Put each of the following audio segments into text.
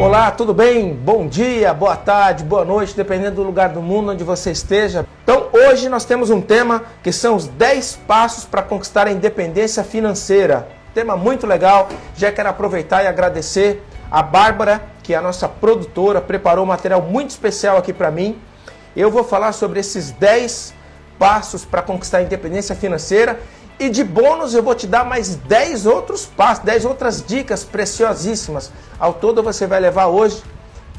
Olá, tudo bem? Bom dia, boa tarde, boa noite, dependendo do lugar do mundo onde você esteja. Então, hoje nós temos um tema que são os 10 passos para conquistar a independência financeira. Tema muito legal. Já quero aproveitar e agradecer a Bárbara, que é a nossa produtora, preparou um material muito especial aqui para mim. Eu vou falar sobre esses 10 passos para conquistar a independência financeira e de bônus eu vou te dar mais 10 outros passos, 10 outras dicas preciosíssimas. Ao todo você vai levar hoje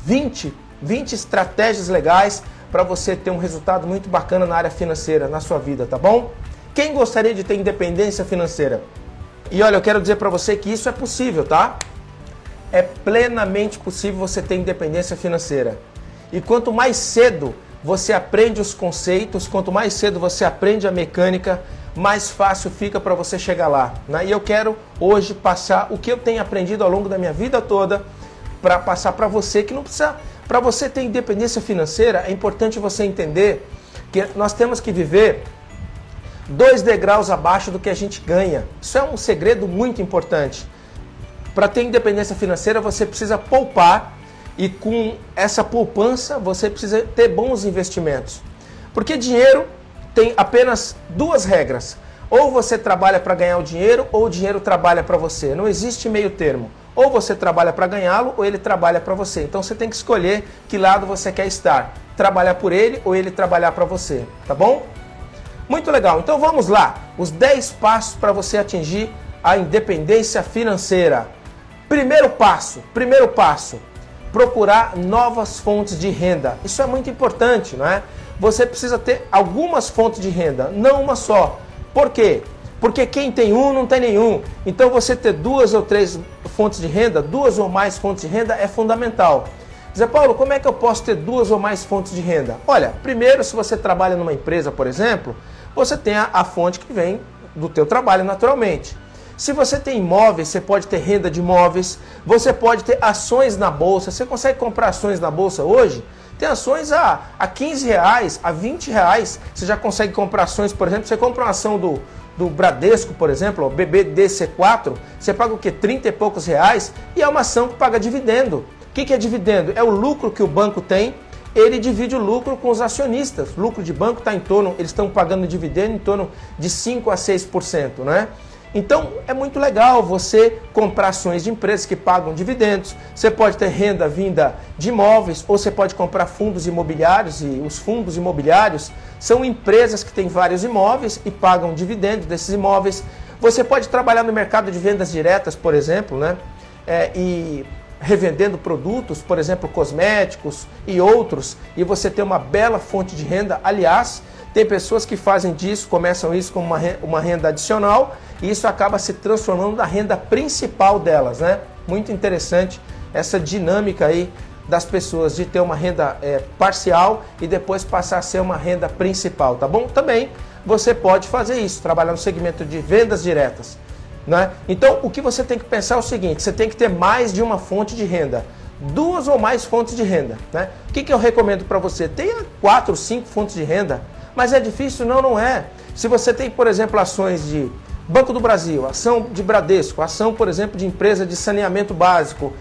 20, 20 estratégias legais para você ter um resultado muito bacana na área financeira, na sua vida, tá bom? Quem gostaria de ter independência financeira? E olha, eu quero dizer para você que isso é possível, tá? É plenamente possível você ter independência financeira. E quanto mais cedo você aprende os conceitos, quanto mais cedo você aprende a mecânica, mais fácil fica para você chegar lá. Né? E eu quero hoje passar o que eu tenho aprendido ao longo da minha vida toda para passar para você que não precisa. Para você ter independência financeira, é importante você entender que nós temos que viver dois degraus abaixo do que a gente ganha. Isso é um segredo muito importante. Para ter independência financeira, você precisa poupar e com essa poupança você precisa ter bons investimentos. Porque dinheiro tem apenas duas regras. Ou você trabalha para ganhar o dinheiro, ou o dinheiro trabalha para você. Não existe meio termo. Ou você trabalha para ganhá-lo, ou ele trabalha para você. Então você tem que escolher que lado você quer estar. Trabalhar por ele ou ele trabalhar para você. Tá bom? Muito legal. Então vamos lá. Os 10 passos para você atingir a independência financeira. Primeiro passo, primeiro passo, procurar novas fontes de renda. Isso é muito importante, não é? Você precisa ter algumas fontes de renda, não uma só. Por quê? Porque quem tem um não tem nenhum. Então você ter duas ou três fontes de renda, duas ou mais fontes de renda é fundamental. Zé Paulo, como é que eu posso ter duas ou mais fontes de renda? Olha, primeiro, se você trabalha numa empresa, por exemplo, você tem a, a fonte que vem do teu trabalho naturalmente. Se você tem imóveis, você pode ter renda de imóveis, você pode ter ações na bolsa. Você consegue comprar ações na bolsa hoje? Tem ações a, a 15 reais, a 20 reais. Você já consegue comprar ações, por exemplo, você compra uma ação do, do Bradesco, por exemplo, o BBDC4, você paga o que? 30 e poucos reais e é uma ação que paga dividendo. O que, que é dividendo? É o lucro que o banco tem, ele divide o lucro com os acionistas. Lucro de banco está em torno, eles estão pagando dividendo em torno de 5 a 6%, não é? Então é muito legal você comprar ações de empresas que pagam dividendos. Você pode ter renda vinda de imóveis ou você pode comprar fundos imobiliários e os fundos imobiliários são empresas que têm vários imóveis e pagam dividendos desses imóveis. Você pode trabalhar no mercado de vendas diretas, por exemplo, né? É, e revendendo produtos, por exemplo, cosméticos e outros, e você ter uma bela fonte de renda. Aliás, tem pessoas que fazem disso, começam isso como uma renda adicional e isso acaba se transformando na renda principal delas, né? Muito interessante essa dinâmica aí das pessoas de ter uma renda é, parcial e depois passar a ser uma renda principal, tá bom? Também você pode fazer isso, trabalhar no segmento de vendas diretas. Né? Então, o que você tem que pensar é o seguinte: você tem que ter mais de uma fonte de renda, duas ou mais fontes de renda. Né? O que, que eu recomendo para você? Tenha quatro, cinco fontes de renda, mas é difícil? Não, não é. Se você tem, por exemplo, ações de Banco do Brasil, ação de Bradesco, ação, por exemplo, de empresa de saneamento básico,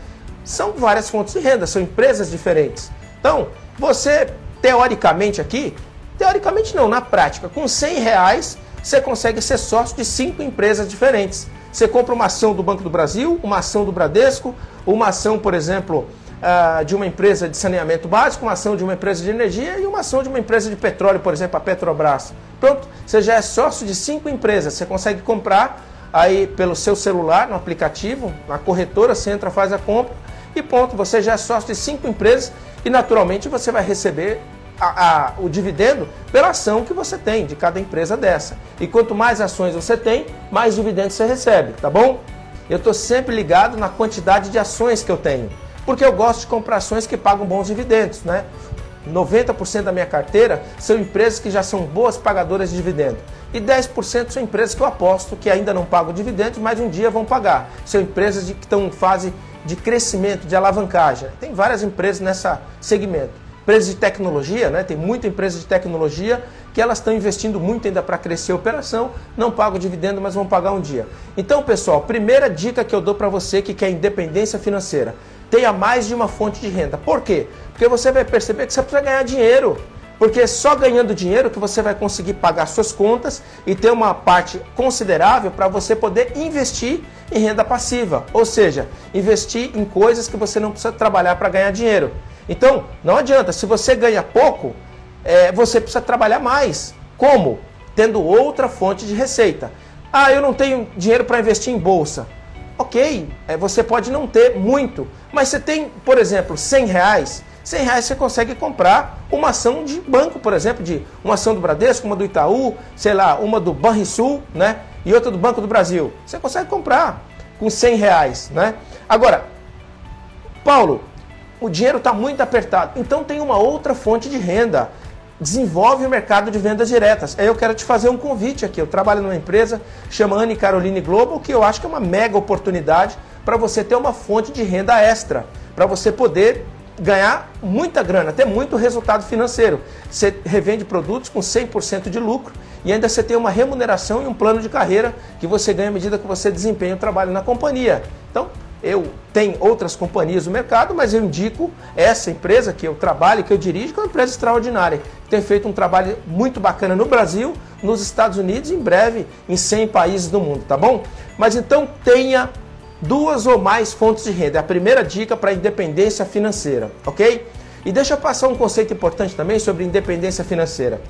são várias fontes de renda, são empresas diferentes. Então, você, teoricamente aqui, teoricamente não, na prática, com 100 reais, você consegue ser sócio de cinco empresas diferentes. Você compra uma ação do Banco do Brasil, uma ação do Bradesco, uma ação, por exemplo, uh, de uma empresa de saneamento básico, uma ação de uma empresa de energia e uma ação de uma empresa de petróleo, por exemplo, a Petrobras. Pronto, você já é sócio de cinco empresas. Você consegue comprar aí pelo seu celular, no aplicativo, na corretora, você entra, faz a compra e ponto. Você já é sócio de cinco empresas e naturalmente você vai receber a, a, o dividendo pela ação que você tem de cada empresa dessa. E quanto mais ações você tem, mais dividendos você recebe, tá bom? Eu estou sempre ligado na quantidade de ações que eu tenho porque eu gosto de comprar ações que pagam bons dividendos, né? 90% da minha carteira são empresas que já são boas pagadoras de dividendo. E 10% são empresas que eu aposto que ainda não pagam dividendos, mas um dia vão pagar. São empresas de, que estão em fase de crescimento, de alavancagem. Tem várias empresas nessa segmento. Empresas de tecnologia, né? tem muita empresa de tecnologia que elas estão investindo muito ainda para crescer a operação, não pagam dividendo, mas vão pagar um dia. Então, pessoal, primeira dica que eu dou para você que quer independência financeira tenha mais de uma fonte de renda. Por quê? Porque você vai perceber que você precisa ganhar dinheiro. Porque é só ganhando dinheiro que você vai conseguir pagar suas contas e ter uma parte considerável para você poder investir em renda passiva. Ou seja, investir em coisas que você não precisa trabalhar para ganhar dinheiro. Então, não adianta, se você ganha pouco, é, você precisa trabalhar mais. Como? Tendo outra fonte de receita. Ah, eu não tenho dinheiro para investir em bolsa. Ok, é, você pode não ter muito, mas você tem, por exemplo, 100 reais 100 reais você consegue comprar uma ação de banco, por exemplo, de uma ação do Bradesco, uma do Itaú, sei lá, uma do Banrisul, né? E outra do Banco do Brasil. Você consegue comprar com 100 reais, né? Agora, Paulo, o dinheiro está muito apertado, então tem uma outra fonte de renda. Desenvolve o mercado de vendas diretas. Aí eu quero te fazer um convite aqui. Eu trabalho numa empresa chamada Anne Caroline Global, que eu acho que é uma mega oportunidade para você ter uma fonte de renda extra, para você poder ganhar muita grana, ter muito resultado financeiro. Você revende produtos com 100% de lucro e ainda você tem uma remuneração e um plano de carreira que você ganha à medida que você desempenha o trabalho na companhia. Então, eu tenho outras companhias no mercado, mas eu indico essa empresa que eu trabalho, que eu dirijo, que é uma empresa extraordinária, tem feito um trabalho muito bacana no Brasil, nos Estados Unidos em breve em 100 países do mundo, tá bom? Mas então tenha duas ou mais fontes de renda. É a primeira dica para independência financeira, ok? E deixa eu passar um conceito importante também sobre independência financeira.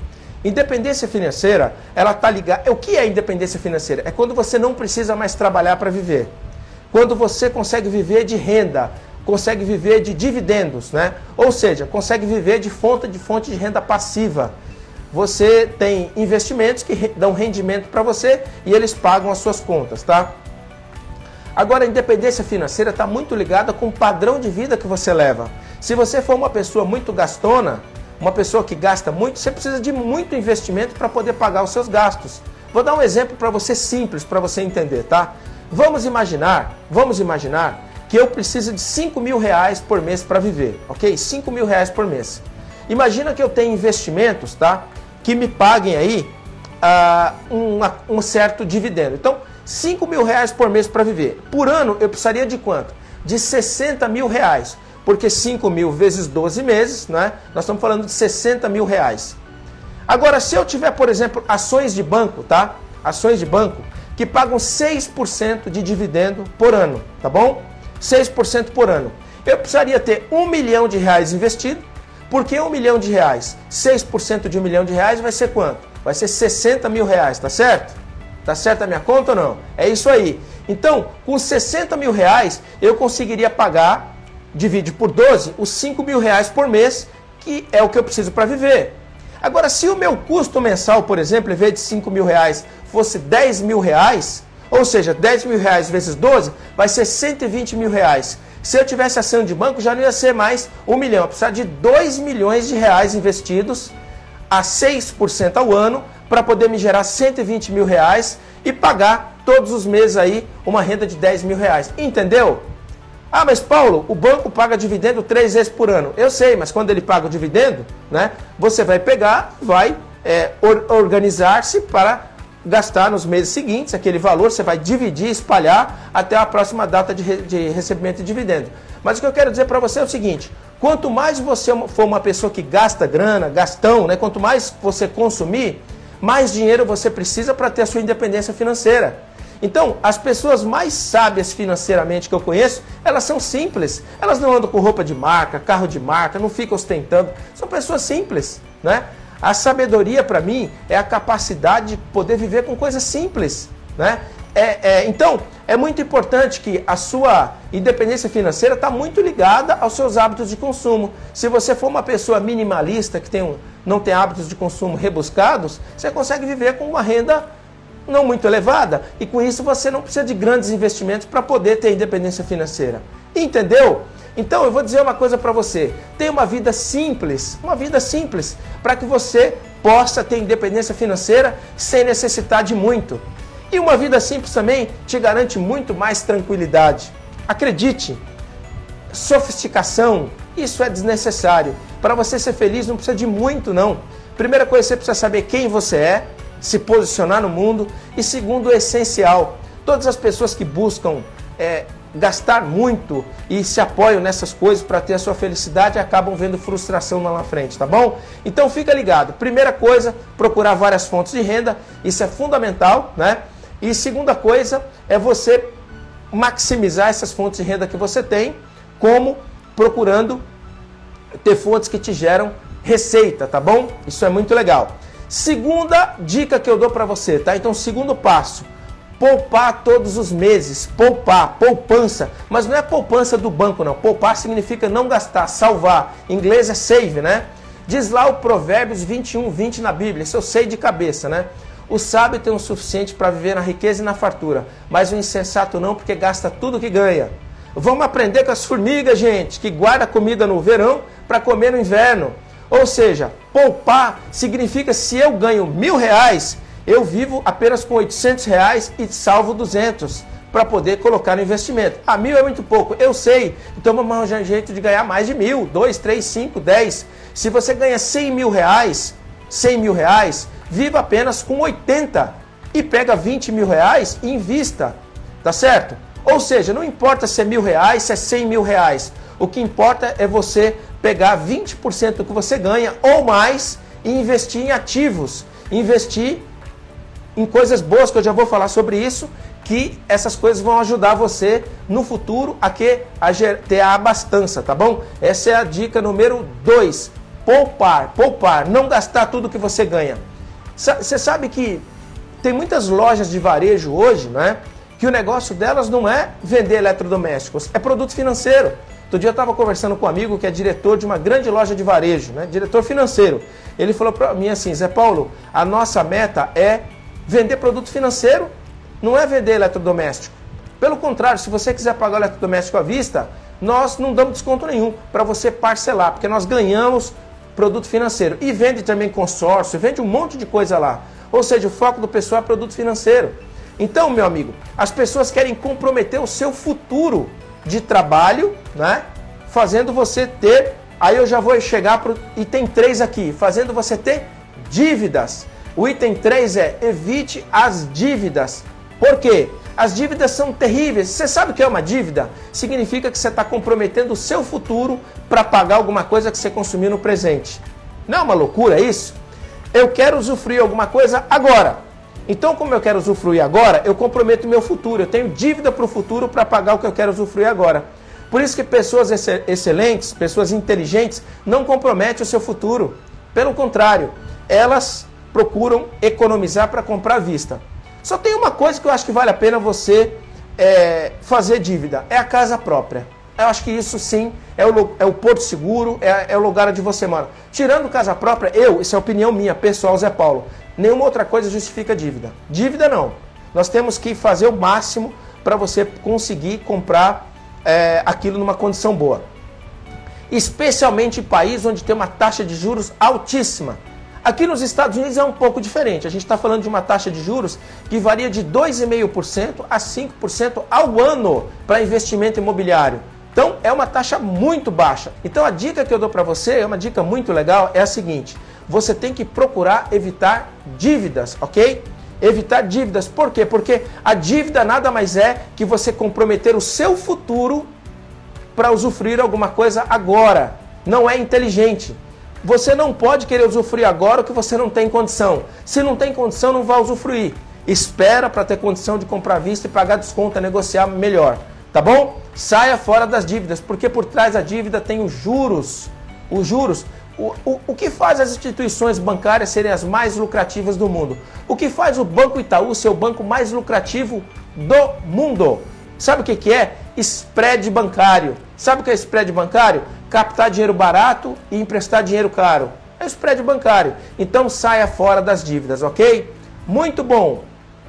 Independência financeira, ela tá ligada. O que é independência financeira? É quando você não precisa mais trabalhar para viver. Quando você consegue viver de renda, consegue viver de dividendos, né? Ou seja, consegue viver de fonte de fonte de renda passiva. Você tem investimentos que dão rendimento para você e eles pagam as suas contas, tá? Agora, a independência financeira está muito ligada com o padrão de vida que você leva. Se você for uma pessoa muito gastona, uma pessoa que gasta muito, você precisa de muito investimento para poder pagar os seus gastos. Vou dar um exemplo para você simples, para você entender, tá? Vamos imaginar, vamos imaginar que eu preciso de 5 mil reais por mês para viver, ok? 5 mil reais por mês. Imagina que eu tenho investimentos, tá? Que me paguem aí uh, um, certo dividendo. Então, 5 mil reais por mês para viver. Por ano eu precisaria de quanto? De 60 mil reais. Porque 5 mil vezes 12 meses, né? Nós estamos falando de 60 mil reais. Agora, se eu tiver, por exemplo, ações de banco, tá? Ações de banco que pagam 6% de dividendo por ano, tá bom? 6% por ano. Eu precisaria ter 1 milhão de reais investido. Por que 1 milhão de reais? 6% de 1 milhão de reais vai ser quanto? Vai ser 60 mil reais, tá certo? Tá certo a minha conta ou não? É isso aí. Então, com 60 mil reais, eu conseguiria pagar, divide por 12, os 5 mil reais por mês, que é o que eu preciso para viver. Agora, se o meu custo mensal, por exemplo, em vez de 5 mil reais, fosse 10 mil reais, ou seja, 10 mil reais vezes 12, vai ser 120 mil reais. Se eu tivesse ação de banco, já não ia ser mais 1 milhão. Eu precisar de 2 milhões de reais investidos a 6% ao ano para poder me gerar 120 mil reais e pagar todos os meses aí uma renda de 10 mil reais. Entendeu? Ah, mas Paulo, o banco paga dividendo três vezes por ano. Eu sei, mas quando ele paga o dividendo, né, você vai pegar, vai é, or organizar-se para gastar nos meses seguintes aquele valor, você vai dividir, espalhar até a próxima data de, re de recebimento de dividendo. Mas o que eu quero dizer para você é o seguinte: quanto mais você for uma pessoa que gasta grana, gastão, né, quanto mais você consumir, mais dinheiro você precisa para ter a sua independência financeira. Então, as pessoas mais sábias financeiramente que eu conheço, elas são simples. Elas não andam com roupa de marca, carro de marca, não ficam ostentando. São pessoas simples, né? A sabedoria para mim é a capacidade de poder viver com coisas simples, né? É, é, então, é muito importante que a sua independência financeira está muito ligada aos seus hábitos de consumo. Se você for uma pessoa minimalista, que tem um, não tem hábitos de consumo rebuscados, você consegue viver com uma renda não muito elevada e com isso você não precisa de grandes investimentos para poder ter independência financeira. Entendeu? Então eu vou dizer uma coisa para você: tenha uma vida simples, uma vida simples, para que você possa ter independência financeira sem necessitar de muito. E uma vida simples também te garante muito mais tranquilidade. Acredite, sofisticação, isso é desnecessário. Para você ser feliz não precisa de muito, não. Primeira coisa, você precisa saber quem você é, se posicionar no mundo. E segundo, o essencial, todas as pessoas que buscam é, gastar muito e se apoiam nessas coisas para ter a sua felicidade acabam vendo frustração lá na frente, tá bom? Então fica ligado. Primeira coisa, procurar várias fontes de renda, isso é fundamental, né? E segunda coisa é você maximizar essas fontes de renda que você tem, como procurando ter fontes que te geram receita, tá bom? Isso é muito legal. Segunda dica que eu dou para você, tá? Então, segundo passo, poupar todos os meses, poupar, poupança, mas não é poupança do banco não. Poupar significa não gastar, salvar. Em inglês é save, né? Diz lá o Provérbios 21, 20 na Bíblia, isso eu sei de cabeça, né? O sábio tem o suficiente para viver na riqueza e na fartura, mas o insensato não, porque gasta tudo que ganha. Vamos aprender com as formigas, gente, que guarda comida no verão para comer no inverno. Ou seja, poupar significa se eu ganho mil reais, eu vivo apenas com 800 reais e salvo 200 para poder colocar no investimento. Ah, mil é muito pouco, eu sei. Então vamos arranjar um jeito de ganhar mais de mil, dois, três, cinco, dez. Se você ganha 100 mil reais, 100 mil reais, viva apenas com 80 e pega 20 mil reais e invista, tá certo? Ou seja, não importa se é mil reais, se é 100 mil reais. O que importa é você pegar 20% do que você ganha ou mais e investir em ativos, investir em coisas boas, que eu já vou falar sobre isso, que essas coisas vão ajudar você no futuro a, que, a ter a abastança, tá bom? Essa é a dica número 2. Poupar, poupar, não gastar tudo que você ganha. Você sabe que tem muitas lojas de varejo hoje, né? Que o negócio delas não é vender eletrodomésticos, é produto financeiro. Outro dia eu estava conversando com um amigo que é diretor de uma grande loja de varejo, né? diretor financeiro. Ele falou para mim assim, Zé Paulo, a nossa meta é vender produto financeiro, não é vender eletrodoméstico. Pelo contrário, se você quiser pagar o eletrodoméstico à vista, nós não damos desconto nenhum para você parcelar, porque nós ganhamos produto financeiro. E vende também consórcio, vende um monte de coisa lá. Ou seja, o foco do pessoal é produto financeiro. Então, meu amigo, as pessoas querem comprometer o seu futuro de trabalho, né? Fazendo você ter. Aí eu já vou chegar para o item 3 aqui, fazendo você ter dívidas. O item 3 é evite as dívidas. Por quê? As dívidas são terríveis. Você sabe o que é uma dívida? Significa que você está comprometendo o seu futuro para pagar alguma coisa que você consumiu no presente. Não é uma loucura isso? Eu quero usufruir alguma coisa agora. Então, como eu quero usufruir agora, eu comprometo meu futuro. Eu tenho dívida para o futuro para pagar o que eu quero usufruir agora. Por isso que pessoas excelentes, pessoas inteligentes, não comprometem o seu futuro. Pelo contrário, elas procuram economizar para comprar à vista. Só tem uma coisa que eu acho que vale a pena você é, fazer dívida: é a casa própria. Eu acho que isso sim é o, é o porto seguro, é, é o lugar onde você mora. Tirando casa própria, eu, isso é opinião minha, pessoal, Zé Paulo, nenhuma outra coisa justifica dívida. Dívida não. Nós temos que fazer o máximo para você conseguir comprar é, aquilo numa condição boa. Especialmente em países onde tem uma taxa de juros altíssima. Aqui nos Estados Unidos é um pouco diferente. A gente está falando de uma taxa de juros que varia de 2,5% a 5% ao ano para investimento imobiliário. Então é uma taxa muito baixa. Então a dica que eu dou para você, é uma dica muito legal, é a seguinte: você tem que procurar evitar dívidas, ok? Evitar dívidas. Por quê? Porque a dívida nada mais é que você comprometer o seu futuro para usufruir alguma coisa agora. Não é inteligente. Você não pode querer usufruir agora o que você não tem condição. Se não tem condição, não vai usufruir. Espera para ter condição de comprar vista e pagar desconto, negociar melhor. Tá bom? Saia fora das dívidas, porque por trás da dívida tem os juros. Os juros o, o, o que faz as instituições bancárias serem as mais lucrativas do mundo? O que faz o Banco Itaú ser o banco mais lucrativo do mundo? Sabe o que, que é? Spread bancário. Sabe o que é spread bancário? Captar dinheiro barato e emprestar dinheiro caro. É spread bancário. Então saia fora das dívidas, ok? Muito bom.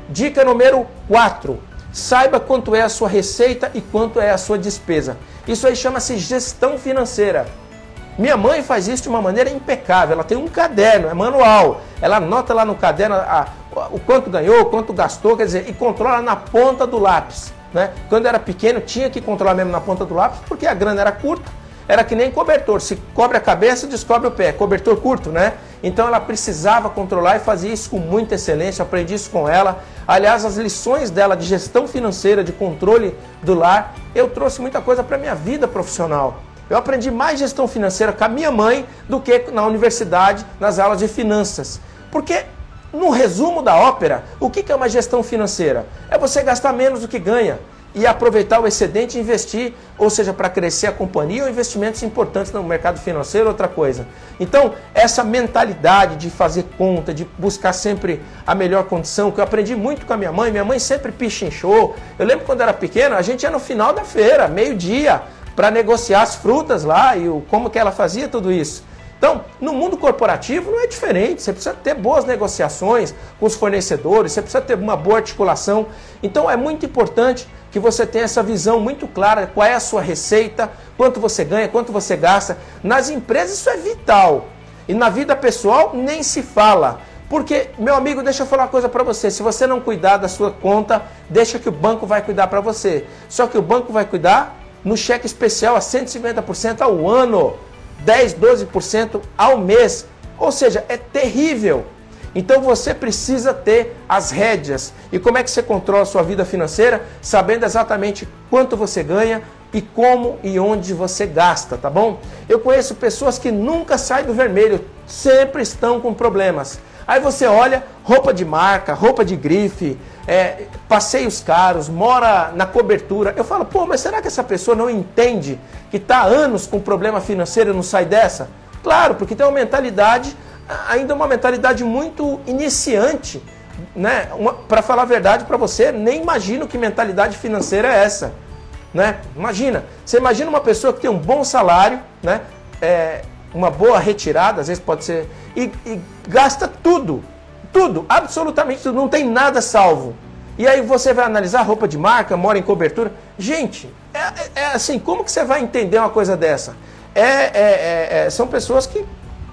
Dica número 4. Saiba quanto é a sua receita e quanto é a sua despesa. Isso aí chama-se gestão financeira. Minha mãe faz isso de uma maneira impecável. Ela tem um caderno, é manual. Ela anota lá no caderno a, a, o quanto ganhou, o quanto gastou, quer dizer, e controla na ponta do lápis. Né? Quando era pequeno, tinha que controlar mesmo na ponta do lápis, porque a grana era curta. Era que nem cobertor. Se cobre a cabeça, descobre o pé. Cobertor curto, né? Então ela precisava controlar e fazia isso com muita excelência. Aprendi isso com ela. Aliás, as lições dela de gestão financeira, de controle do lar, eu trouxe muita coisa para minha vida profissional. Eu aprendi mais gestão financeira com a minha mãe do que na universidade, nas aulas de finanças. Porque, no resumo da ópera, o que é uma gestão financeira? É você gastar menos do que ganha e aproveitar o excedente e investir, ou seja, para crescer a companhia ou investimentos importantes no mercado financeiro, outra coisa. Então, essa mentalidade de fazer conta, de buscar sempre a melhor condição, que eu aprendi muito com a minha mãe, minha mãe sempre pichinchou. Eu lembro quando era pequeno, a gente ia no final da feira, meio-dia, para negociar as frutas lá e o, como que ela fazia tudo isso. Então, no mundo corporativo não é diferente. Você precisa ter boas negociações com os fornecedores, você precisa ter uma boa articulação. Então, é muito importante que você tenha essa visão muito clara qual é a sua receita, quanto você ganha, quanto você gasta. Nas empresas isso é vital. E na vida pessoal nem se fala. Porque, meu amigo, deixa eu falar uma coisa para você. Se você não cuidar da sua conta, deixa que o banco vai cuidar para você. Só que o banco vai cuidar no cheque especial a 150% ao ano, 10, 12% ao mês. Ou seja, é terrível. Então você precisa ter as rédeas. E como é que você controla a sua vida financeira? Sabendo exatamente quanto você ganha e como e onde você gasta, tá bom? Eu conheço pessoas que nunca saem do vermelho, sempre estão com problemas. Aí você olha, roupa de marca, roupa de grife, é, passeios caros, mora na cobertura. Eu falo, pô, mas será que essa pessoa não entende que está há anos com problema financeiro e não sai dessa? Claro, porque tem uma mentalidade, ainda uma mentalidade muito iniciante. Né? Para falar a verdade para você, nem imagino que mentalidade financeira é essa. Né? Imagina, você imagina uma pessoa que tem um bom salário, né? É, uma boa retirada, às vezes pode ser, e, e gasta tudo, tudo, absolutamente tudo, não tem nada salvo. E aí você vai analisar roupa de marca, mora em cobertura. Gente, é, é, é assim, como que você vai entender uma coisa dessa? É, é, é, é são pessoas que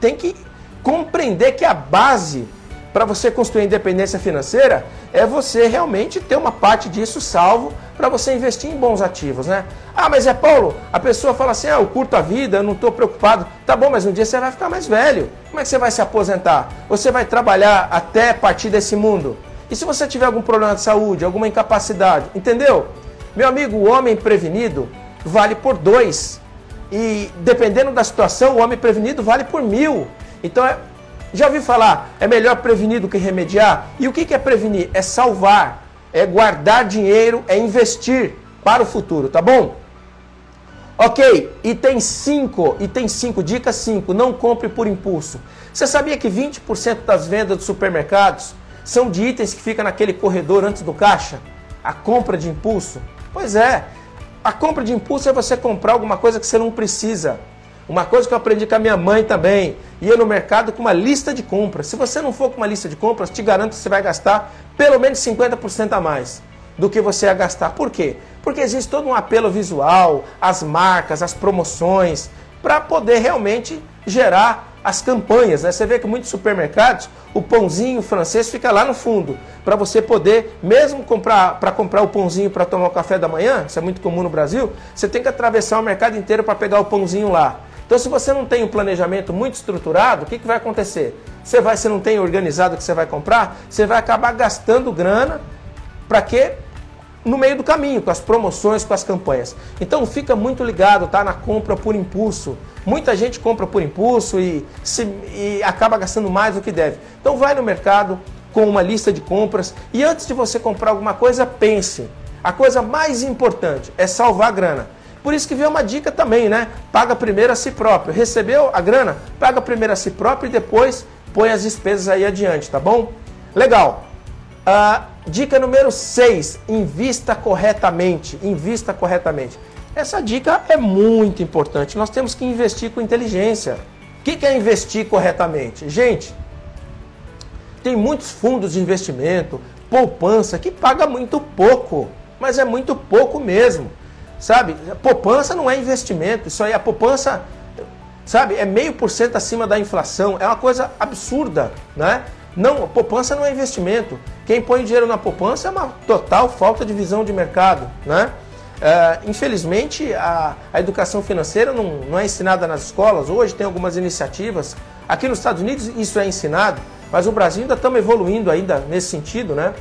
têm que compreender que a base para você construir independência financeira é você realmente ter uma parte disso salvo para você investir em bons ativos, né? Ah, mas é Paulo, a pessoa fala assim: ah, eu curto a vida, eu não estou preocupado. Tá bom, mas um dia você vai ficar mais velho. Como é que você vai se aposentar? Você vai trabalhar até partir desse mundo? E se você tiver algum problema de saúde, alguma incapacidade, entendeu? Meu amigo, o homem prevenido vale por dois. E dependendo da situação, o homem prevenido vale por mil. Então é, já ouviu falar, é melhor prevenir do que remediar? E o que é prevenir? É salvar, é guardar dinheiro, é investir para o futuro, tá bom? Ok, item 5, item 5, dica 5, não compre por impulso. Você sabia que 20% das vendas dos supermercados são de itens que ficam naquele corredor antes do caixa? A compra de impulso? Pois é, a compra de impulso é você comprar alguma coisa que você não precisa. Uma coisa que eu aprendi com a minha mãe também, ia no mercado com uma lista de compras. Se você não for com uma lista de compras, te garanto que você vai gastar pelo menos 50% a mais do que você ia gastar. Por quê? Porque existe todo um apelo visual, as marcas, as promoções, para poder realmente gerar as campanhas. Né? Você vê que muitos supermercados, o pãozinho francês fica lá no fundo, para você poder, mesmo comprar para comprar o pãozinho para tomar o café da manhã, isso é muito comum no Brasil, você tem que atravessar o mercado inteiro para pegar o pãozinho lá. Então, se você não tem um planejamento muito estruturado, o que, que vai acontecer? Você vai, se não tem organizado o que você vai comprar, você vai acabar gastando grana para quê? No meio do caminho, com as promoções, com as campanhas. Então fica muito ligado, tá? Na compra por impulso. Muita gente compra por impulso e, se, e acaba gastando mais do que deve. Então vai no mercado com uma lista de compras e antes de você comprar alguma coisa, pense. A coisa mais importante é salvar grana. Por isso que vem uma dica também, né? Paga primeiro a si próprio. Recebeu a grana? Paga primeiro a si próprio e depois põe as despesas aí adiante, tá bom? Legal. Uh, dica número 6, invista corretamente. Invista corretamente. Essa dica é muito importante. Nós temos que investir com inteligência. O que é investir corretamente? Gente, tem muitos fundos de investimento, poupança, que paga muito pouco, mas é muito pouco mesmo. Sabe? Poupança não é investimento, isso aí, a poupança, sabe, é meio por cento acima da inflação, é uma coisa absurda, né? Não, poupança não é investimento. Quem põe dinheiro na poupança é uma total falta de visão de mercado, né? É, infelizmente, a, a educação financeira não, não é ensinada nas escolas. Hoje tem algumas iniciativas Aqui nos Estados Unidos isso é ensinado, mas o Brasil ainda estamos evoluindo ainda nesse sentido, né?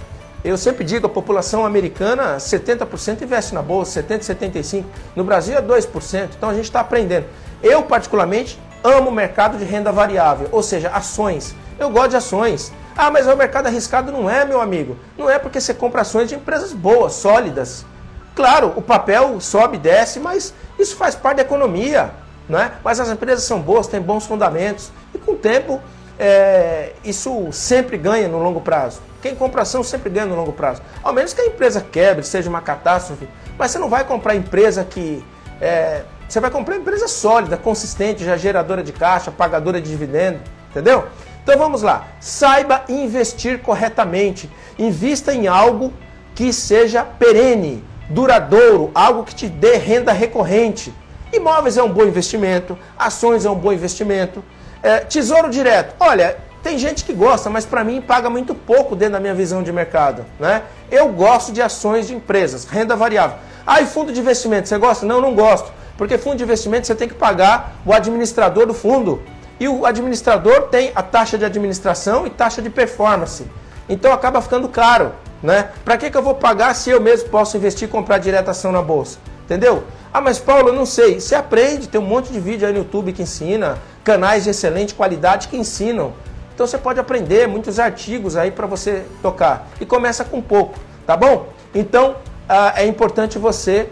Eu sempre digo, a população americana, 70% investe na bolsa, 70%, 75%. No Brasil é 2%, então a gente está aprendendo. Eu, particularmente, amo o mercado de renda variável, ou seja, ações. Eu gosto de ações. Ah, mas o mercado arriscado não é, meu amigo. Não é porque você compra ações de empresas boas, sólidas. Claro, o papel sobe e desce, mas isso faz parte da economia. Não é? Mas as empresas são boas, têm bons fundamentos. E com o tempo, é, isso sempre ganha no longo prazo. Quem compra ação sempre ganha no longo prazo. Ao menos que a empresa quebre, seja uma catástrofe. Mas você não vai comprar empresa que. É, você vai comprar empresa sólida, consistente, já geradora de caixa, pagadora de dividendo. Entendeu? Então vamos lá. Saiba investir corretamente. Invista em algo que seja perene, duradouro, algo que te dê renda recorrente. Imóveis é um bom investimento, ações é um bom investimento. É, tesouro direto. Olha, tem gente que gosta, mas para mim paga muito pouco dentro da minha visão de mercado. Né? Eu gosto de ações de empresas, renda variável. Ah, e fundo de investimento, você gosta? Não, não gosto. Porque fundo de investimento você tem que pagar o administrador do fundo. E o administrador tem a taxa de administração e taxa de performance. Então acaba ficando caro. Né? Para que, que eu vou pagar se eu mesmo posso investir e comprar direto ação na bolsa? Entendeu? Ah, mas Paulo, eu não sei. Você aprende, tem um monte de vídeo aí no YouTube que ensina, canais de excelente qualidade que ensinam. Então você pode aprender muitos artigos aí para você tocar. E começa com pouco, tá bom? Então ah, é importante você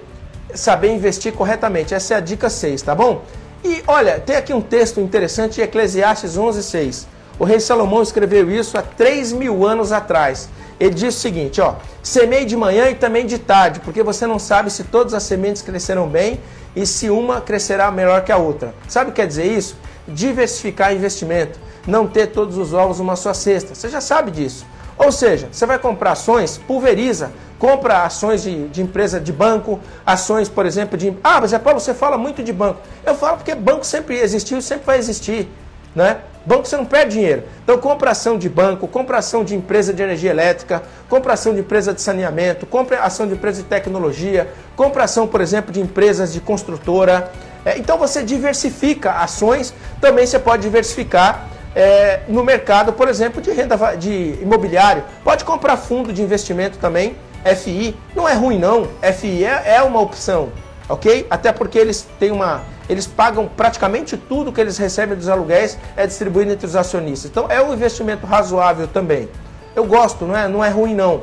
saber investir corretamente. Essa é a dica 6, tá bom? E olha, tem aqui um texto interessante, Eclesiastes 11:6. O rei Salomão escreveu isso há 3 mil anos atrás. Ele diz o seguinte: ó, semeie de manhã e também de tarde, porque você não sabe se todas as sementes crescerão bem e se uma crescerá melhor que a outra. Sabe o que quer dizer isso? Diversificar investimento, não ter todos os ovos numa só cesta. Você já sabe disso. Ou seja, você vai comprar ações, pulveriza, compra ações de, de, empresa de banco, ações, por exemplo, de. Ah, mas é Paulo, você fala muito de banco. Eu falo porque banco sempre existiu e sempre vai existir. Né? Banco você não perde dinheiro. Então, compra ação de banco, compra ação de empresa de energia elétrica, compra ação de empresa de saneamento, compra ação de empresa de tecnologia, compra ação, por exemplo, de empresas de construtora. É, então, você diversifica ações, também você pode diversificar é, no mercado, por exemplo, de renda de imobiliário. Pode comprar fundo de investimento também, FI. Não é ruim não, FI é, é uma opção, ok? Até porque eles têm uma, eles pagam praticamente tudo que eles recebem dos aluguéis é distribuído entre os acionistas. Então é um investimento razoável também. Eu gosto, não é, não é ruim não.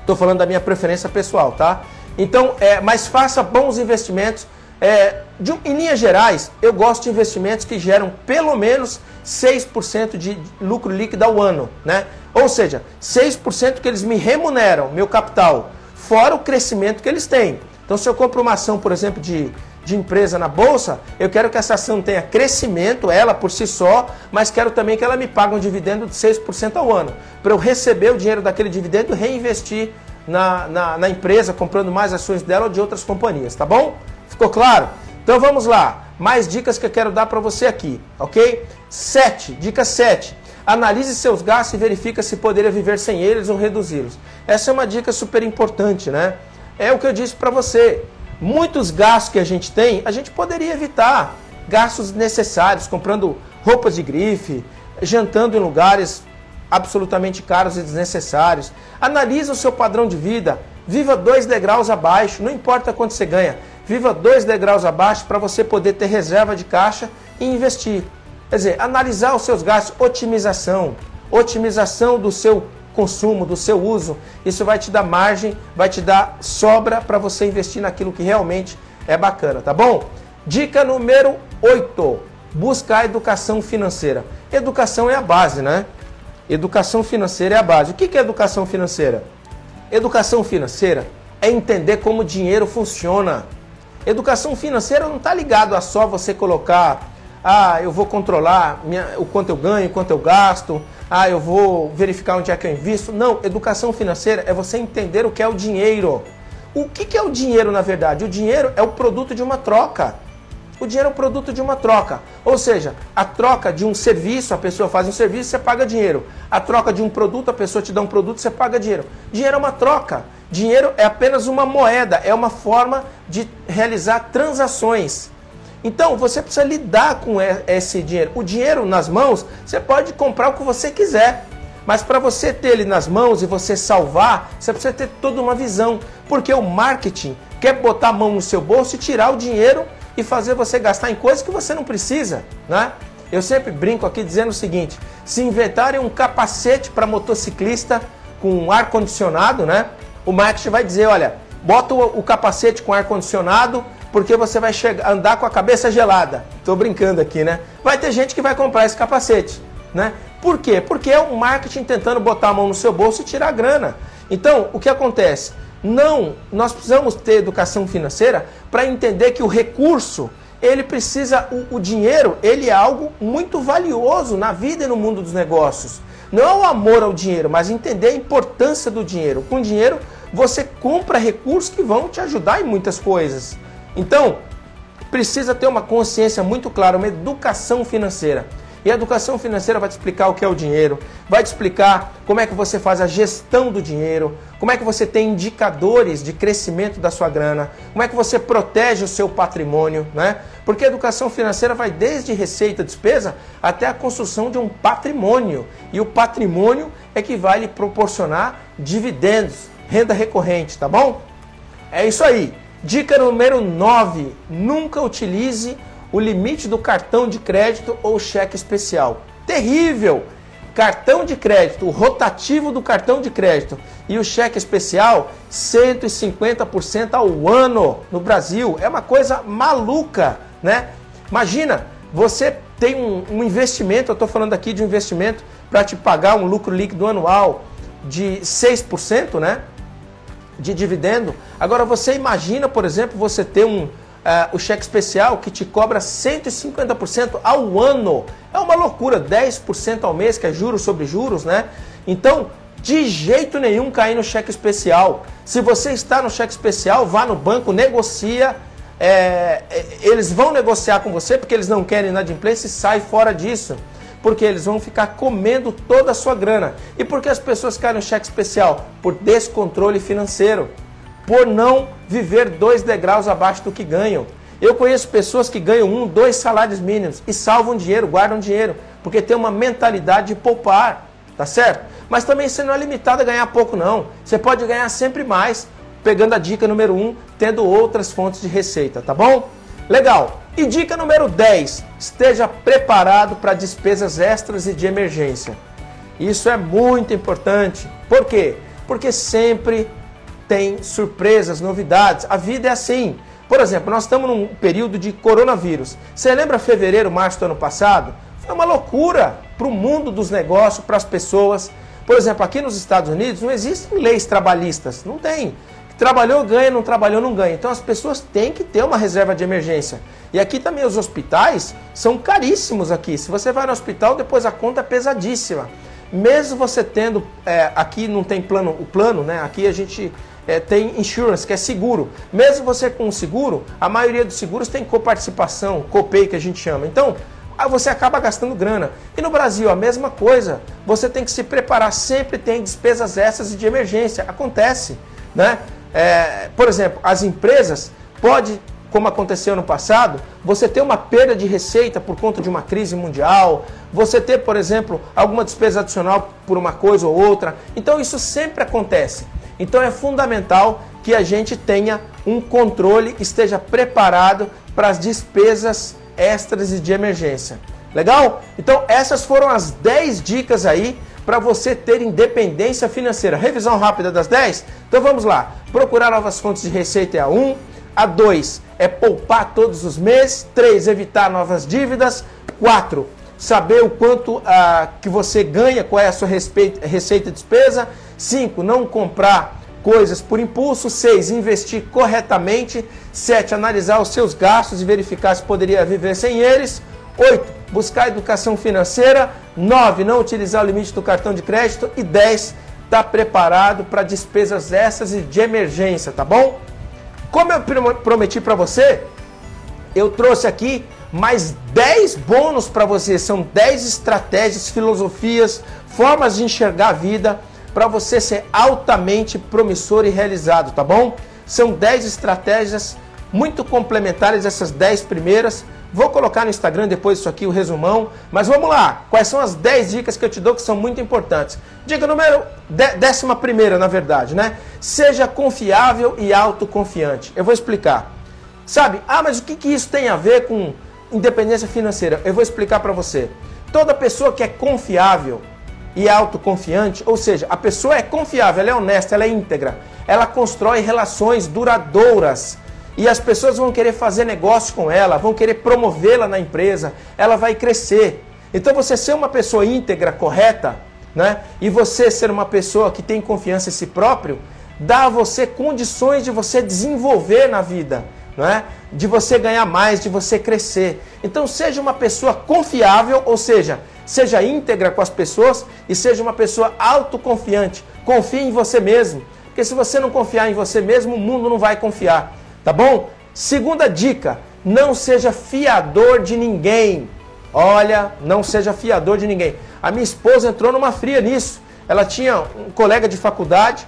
Estou falando da minha preferência pessoal, tá? Então, é, mas faça bons investimentos é, de, em linhas gerais, eu gosto de investimentos que geram pelo menos 6% de lucro líquido ao ano, né? Ou seja, 6% que eles me remuneram, meu capital, fora o crescimento que eles têm. Então, se eu compro uma ação, por exemplo, de, de empresa na bolsa, eu quero que essa ação tenha crescimento, ela por si só, mas quero também que ela me pague um dividendo de 6% ao ano, para eu receber o dinheiro daquele dividendo e reinvestir na, na, na empresa, comprando mais ações dela ou de outras companhias, tá bom? Ficou claro? Então vamos lá. Mais dicas que eu quero dar para você aqui, ok? 7. Dica 7. Analise seus gastos e verifica se poderia viver sem eles ou reduzi-los. Essa é uma dica super importante, né? É o que eu disse para você. Muitos gastos que a gente tem, a gente poderia evitar. Gastos necessários, comprando roupas de grife, jantando em lugares absolutamente caros e desnecessários. Analise o seu padrão de vida. Viva dois degraus abaixo, não importa quanto você ganha viva dois degraus abaixo para você poder ter reserva de caixa e investir. Quer dizer, analisar os seus gastos, otimização, otimização do seu consumo, do seu uso. Isso vai te dar margem, vai te dar sobra para você investir naquilo que realmente é bacana, tá bom? Dica número 8: buscar educação financeira. Educação é a base, né? Educação financeira é a base. O que é educação financeira? Educação financeira é entender como o dinheiro funciona. Educação financeira não está ligado a só você colocar, ah, eu vou controlar minha, o quanto eu ganho, o quanto eu gasto, ah, eu vou verificar onde é que eu invisto. Não, educação financeira é você entender o que é o dinheiro. O que, que é o dinheiro na verdade? O dinheiro é o produto de uma troca. O dinheiro é o produto de uma troca. Ou seja, a troca de um serviço, a pessoa faz um serviço, você paga dinheiro. A troca de um produto, a pessoa te dá um produto, você paga dinheiro. Dinheiro é uma troca. Dinheiro é apenas uma moeda, é uma forma de realizar transações. Então você precisa lidar com esse dinheiro. O dinheiro nas mãos, você pode comprar o que você quiser. Mas para você ter ele nas mãos e você salvar, você precisa ter toda uma visão. Porque o marketing quer botar a mão no seu bolso e tirar o dinheiro e fazer você gastar em coisas que você não precisa, né? Eu sempre brinco aqui dizendo o seguinte: se inventarem um capacete para motociclista com ar condicionado, né? O marketing vai dizer, olha, bota o, capacete com ar condicionado porque você vai chegar, andar com a cabeça gelada. Estou brincando aqui, né? Vai ter gente que vai comprar esse capacete, né? Por quê? Porque é o marketing tentando botar a mão no seu bolso e tirar a grana. Então, o que acontece? Não, nós precisamos ter educação financeira para entender que o recurso, ele precisa, o, o, dinheiro, ele é algo muito valioso na vida e no mundo dos negócios. Não é o amor ao dinheiro, mas entender a importância do dinheiro. Com dinheiro, você compra recursos que vão te ajudar em muitas coisas. Então, precisa ter uma consciência muito clara, uma educação financeira. E a educação financeira vai te explicar o que é o dinheiro, vai te explicar como é que você faz a gestão do dinheiro, como é que você tem indicadores de crescimento da sua grana, como é que você protege o seu patrimônio, né? Porque a educação financeira vai desde receita, despesa, até a construção de um patrimônio. E o patrimônio é que vai lhe proporcionar dividendos, renda recorrente, tá bom? É isso aí. Dica número 9: nunca utilize o limite do cartão de crédito ou cheque especial. Terrível! Cartão de crédito, o rotativo do cartão de crédito e o cheque especial, 150% ao ano no Brasil. É uma coisa maluca, né? Imagina, você tem um, um investimento, eu estou falando aqui de um investimento para te pagar um lucro líquido anual de 6%, né? De dividendo. Agora você imagina, por exemplo, você ter um, uh, o cheque especial que te cobra 150% ao ano. É uma loucura, 10% ao mês, que é juros sobre juros, né? Então, de jeito nenhum cair no cheque especial. Se você está no cheque especial, vá no banco, negocia. É, eles vão negociar com você porque eles não querem inadimplência e sai fora disso. Porque eles vão ficar comendo toda a sua grana. E por que as pessoas caem no cheque especial? Por descontrole financeiro por não viver dois degraus abaixo do que ganham. Eu conheço pessoas que ganham um, dois salários mínimos e salvam dinheiro, guardam dinheiro, porque tem uma mentalidade de poupar, tá certo? Mas também você não é limitado a ganhar pouco, não. Você pode ganhar sempre mais, pegando a dica número um, tendo outras fontes de receita, tá bom? Legal. E dica número 10: esteja preparado para despesas extras e de emergência. Isso é muito importante. Por quê? Porque sempre tem surpresas, novidades. A vida é assim. Por exemplo, nós estamos num período de coronavírus. Você lembra fevereiro, março do ano passado? Foi uma loucura para o mundo dos negócios, para as pessoas. Por exemplo, aqui nos Estados Unidos não existem leis trabalhistas. Não tem. Trabalhou, ganha, não trabalhou, não ganha. Então as pessoas têm que ter uma reserva de emergência. E aqui também os hospitais são caríssimos aqui. Se você vai no hospital, depois a conta é pesadíssima. Mesmo você tendo, é, aqui não tem plano, o plano, né? Aqui a gente é, tem insurance, que é seguro. Mesmo você com seguro, a maioria dos seguros tem coparticipação, copay que a gente chama. Então, você acaba gastando grana. E no Brasil, a mesma coisa. Você tem que se preparar, sempre tem despesas essas e de emergência. Acontece, né? É, por exemplo, as empresas pode, como aconteceu no passado, você ter uma perda de receita por conta de uma crise mundial, você ter, por exemplo, alguma despesa adicional por uma coisa ou outra. Então isso sempre acontece. Então é fundamental que a gente tenha um controle, esteja preparado para as despesas extras e de emergência. Legal? Então essas foram as 10 dicas aí para você ter independência financeira. Revisão rápida das 10? Então vamos lá. Procurar novas fontes de receita é a 1. A 2 é poupar todos os meses. 3. Evitar novas dívidas. 4. Saber o quanto ah, que você ganha, qual é a sua receita e despesa. 5. Não comprar coisas por impulso. 6. Investir corretamente. 7. Analisar os seus gastos e verificar se poderia viver sem eles. 8. Buscar educação financeira. 9. Não utilizar o limite do cartão de crédito. E 10. Estar tá preparado para despesas essas e de emergência, tá bom? Como eu prometi para você, eu trouxe aqui mais 10 bônus para você. São 10 estratégias, filosofias, formas de enxergar a vida para você ser altamente promissor e realizado, tá bom? São 10 estratégias muito complementares essas 10 primeiras. Vou colocar no Instagram depois isso aqui, o resumão. Mas vamos lá. Quais são as 10 dicas que eu te dou que são muito importantes? Dica número décima primeira, na verdade, né? Seja confiável e autoconfiante. Eu vou explicar. Sabe? Ah, mas o que, que isso tem a ver com independência financeira? Eu vou explicar para você. Toda pessoa que é confiável e autoconfiante, ou seja, a pessoa é confiável, ela é honesta, ela é íntegra, ela constrói relações duradouras e as pessoas vão querer fazer negócio com ela, vão querer promovê-la na empresa, ela vai crescer. Então você ser uma pessoa íntegra, correta, né? E você ser uma pessoa que tem confiança em si próprio, dá a você condições de você desenvolver na vida, não é? De você ganhar mais, de você crescer. Então seja uma pessoa confiável, ou seja, seja íntegra com as pessoas e seja uma pessoa autoconfiante. Confie em você mesmo, porque se você não confiar em você mesmo, o mundo não vai confiar. Tá bom? Segunda dica: não seja fiador de ninguém. Olha, não seja fiador de ninguém. A minha esposa entrou numa fria nisso. Ela tinha um colega de faculdade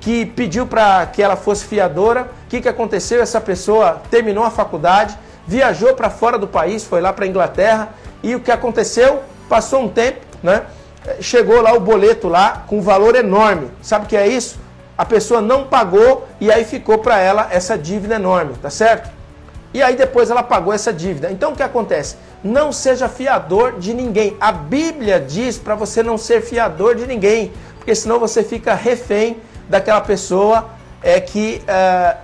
que pediu para que ela fosse fiadora. O que, que aconteceu? Essa pessoa terminou a faculdade, viajou para fora do país, foi lá para Inglaterra. E o que aconteceu? Passou um tempo, né? Chegou lá o boleto lá com um valor enorme. Sabe o que é isso? A pessoa não pagou e aí ficou para ela essa dívida enorme, tá certo? E aí depois ela pagou essa dívida. Então o que acontece? Não seja fiador de ninguém. A Bíblia diz para você não ser fiador de ninguém, porque senão você fica refém daquela pessoa é que é,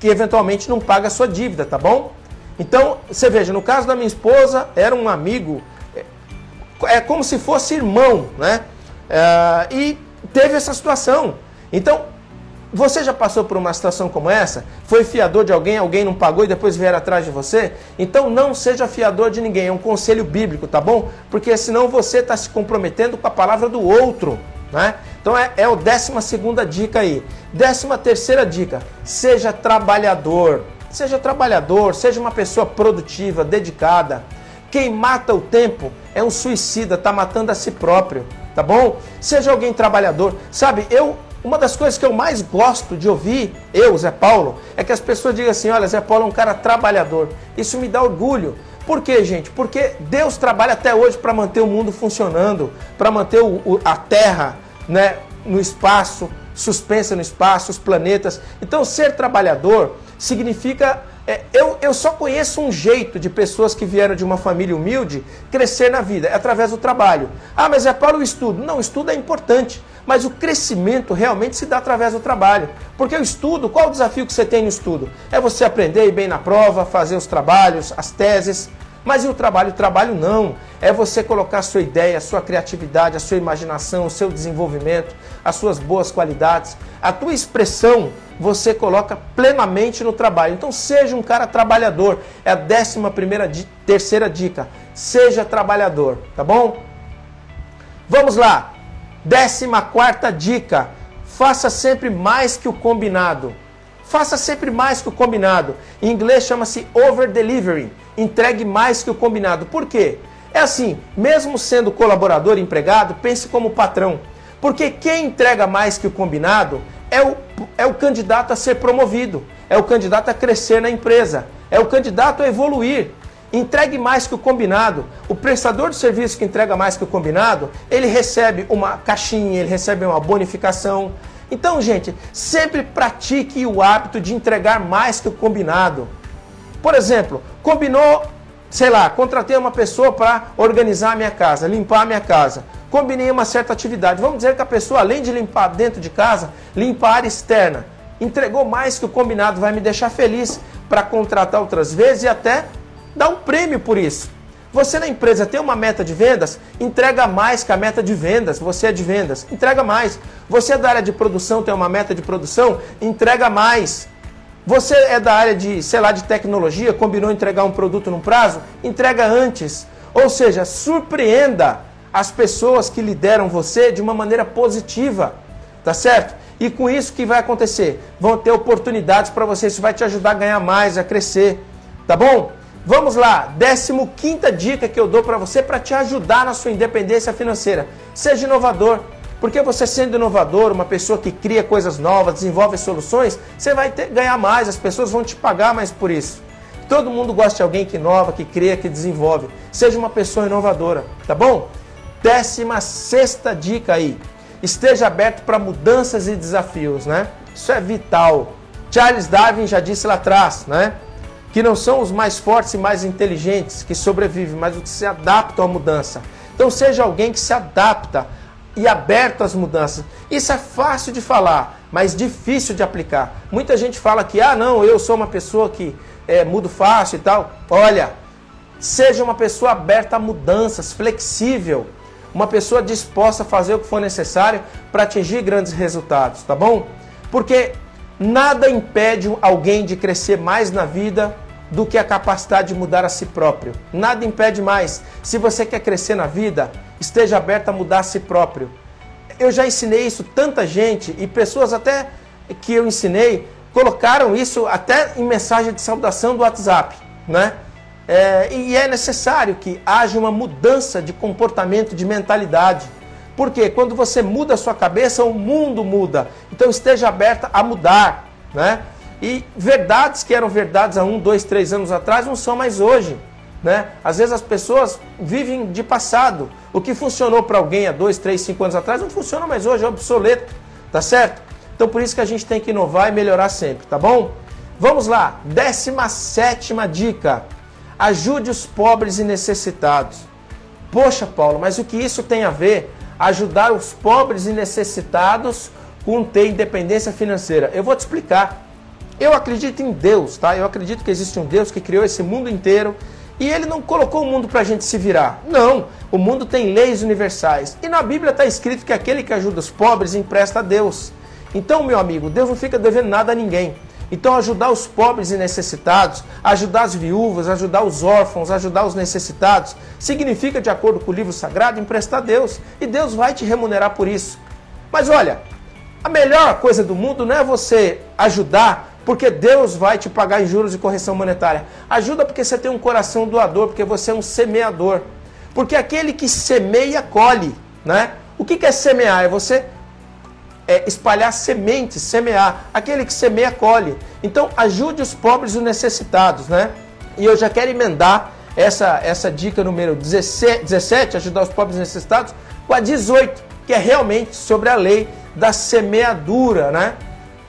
que eventualmente não paga a sua dívida, tá bom? Então você veja, no caso da minha esposa era um amigo, é, é como se fosse irmão, né? É, e teve essa situação. Então, você já passou por uma situação como essa? Foi fiador de alguém, alguém não pagou e depois vieram atrás de você? Então não seja fiador de ninguém, é um conselho bíblico, tá bom? Porque senão você está se comprometendo com a palavra do outro. Né? Então é, é o décima segunda dica aí. Décima terceira dica, seja trabalhador. Seja trabalhador, seja uma pessoa produtiva, dedicada. Quem mata o tempo é um suicida, está matando a si próprio, tá bom? Seja alguém trabalhador. Sabe, eu uma das coisas que eu mais gosto de ouvir, eu, Zé Paulo, é que as pessoas digam assim: olha, Zé Paulo é um cara trabalhador. Isso me dá orgulho. Por quê, gente? Porque Deus trabalha até hoje para manter o mundo funcionando, para manter o, o, a Terra né, no espaço, suspensa no espaço, os planetas. Então, ser trabalhador significa. É, eu, eu só conheço um jeito de pessoas que vieram de uma família humilde crescer na vida, é através do trabalho. Ah, mas é para o estudo. Não, estudo é importante. Mas o crescimento realmente se dá através do trabalho. Porque o estudo, qual o desafio que você tem no estudo? É você aprender bem na prova, fazer os trabalhos, as teses. Mas e o trabalho? O trabalho não. É você colocar a sua ideia, a sua criatividade, a sua imaginação, o seu desenvolvimento, as suas boas qualidades. A tua expressão você coloca plenamente no trabalho. Então seja um cara trabalhador. É a décima primeira, terceira dica. Seja trabalhador, tá bom? Vamos lá. Décima quarta dica: faça sempre mais que o combinado. Faça sempre mais que o combinado. Em inglês chama-se over delivery. Entregue mais que o combinado. Por quê? É assim, mesmo sendo colaborador empregado, pense como patrão. Porque quem entrega mais que o combinado é o, é o candidato a ser promovido, é o candidato a crescer na empresa, é o candidato a evoluir. Entregue mais que o combinado. O prestador de serviço que entrega mais que o combinado, ele recebe uma caixinha, ele recebe uma bonificação. Então, gente, sempre pratique o hábito de entregar mais que o combinado. Por exemplo, combinou, sei lá, contratei uma pessoa para organizar a minha casa, limpar a minha casa. Combinei uma certa atividade. Vamos dizer que a pessoa, além de limpar dentro de casa, limpa a área externa. Entregou mais que o combinado, vai me deixar feliz para contratar outras vezes e até dá um prêmio por isso. Você na empresa tem uma meta de vendas, entrega mais que a meta de vendas. Você é de vendas, entrega mais. Você é da área de produção, tem uma meta de produção, entrega mais. Você é da área de, sei lá, de tecnologia, combinou entregar um produto num prazo, entrega antes. Ou seja, surpreenda as pessoas que lideram você de uma maneira positiva, tá certo? E com isso que vai acontecer? Vão ter oportunidades para você, isso vai te ajudar a ganhar mais, a crescer, tá bom? Vamos lá, 15 dica que eu dou para você para te ajudar na sua independência financeira. Seja inovador. Porque você sendo inovador, uma pessoa que cria coisas novas, desenvolve soluções, você vai ter, ganhar mais, as pessoas vão te pagar mais por isso. Todo mundo gosta de alguém que inova, que cria, que desenvolve. Seja uma pessoa inovadora, tá bom? Décima sexta dica aí. Esteja aberto para mudanças e desafios, né? Isso é vital. Charles Darwin já disse lá atrás, né? Que não são os mais fortes e mais inteligentes que sobrevivem, mas os que se adaptam à mudança. Então seja alguém que se adapta e aberto às mudanças. Isso é fácil de falar, mas difícil de aplicar. Muita gente fala que, ah, não, eu sou uma pessoa que é, mudo fácil e tal. Olha, seja uma pessoa aberta a mudanças, flexível, uma pessoa disposta a fazer o que for necessário para atingir grandes resultados, tá bom? Porque nada impede alguém de crescer mais na vida do que a capacidade de mudar a si próprio. Nada impede mais. Se você quer crescer na vida, esteja aberto a mudar a si próprio. Eu já ensinei isso tanta gente e pessoas até que eu ensinei colocaram isso até em mensagem de saudação do WhatsApp, né? É, e é necessário que haja uma mudança de comportamento, de mentalidade. Porque quando você muda a sua cabeça, o mundo muda. Então esteja aberta a mudar, né? E verdades que eram verdades há um, dois, três anos atrás não são mais hoje. Né? Às vezes as pessoas vivem de passado. O que funcionou para alguém há dois, três, cinco anos atrás não funciona mais hoje, é obsoleto, tá certo? Então por isso que a gente tem que inovar e melhorar sempre, tá bom? Vamos lá, 17 dica. Ajude os pobres e necessitados. Poxa, Paulo, mas o que isso tem a ver? Ajudar os pobres e necessitados com ter independência financeira. Eu vou te explicar. Eu acredito em Deus, tá? Eu acredito que existe um Deus que criou esse mundo inteiro e ele não colocou o mundo para a gente se virar. Não, o mundo tem leis universais. E na Bíblia está escrito que aquele que ajuda os pobres empresta a Deus. Então, meu amigo, Deus não fica devendo nada a ninguém. Então, ajudar os pobres e necessitados, ajudar as viúvas, ajudar os órfãos, ajudar os necessitados, significa, de acordo com o livro sagrado, emprestar a Deus. E Deus vai te remunerar por isso. Mas olha, a melhor coisa do mundo não é você ajudar porque Deus vai te pagar em juros e correção monetária. Ajuda porque você tem um coração doador, porque você é um semeador. Porque aquele que semeia, colhe. Né? O que é semear? É você é, espalhar sementes, semear. Aquele que semeia, colhe. Então, ajude os pobres e os necessitados. Né? E eu já quero emendar essa, essa dica número 17, 17, ajudar os pobres e necessitados, com a 18, que é realmente sobre a lei da semeadura, né?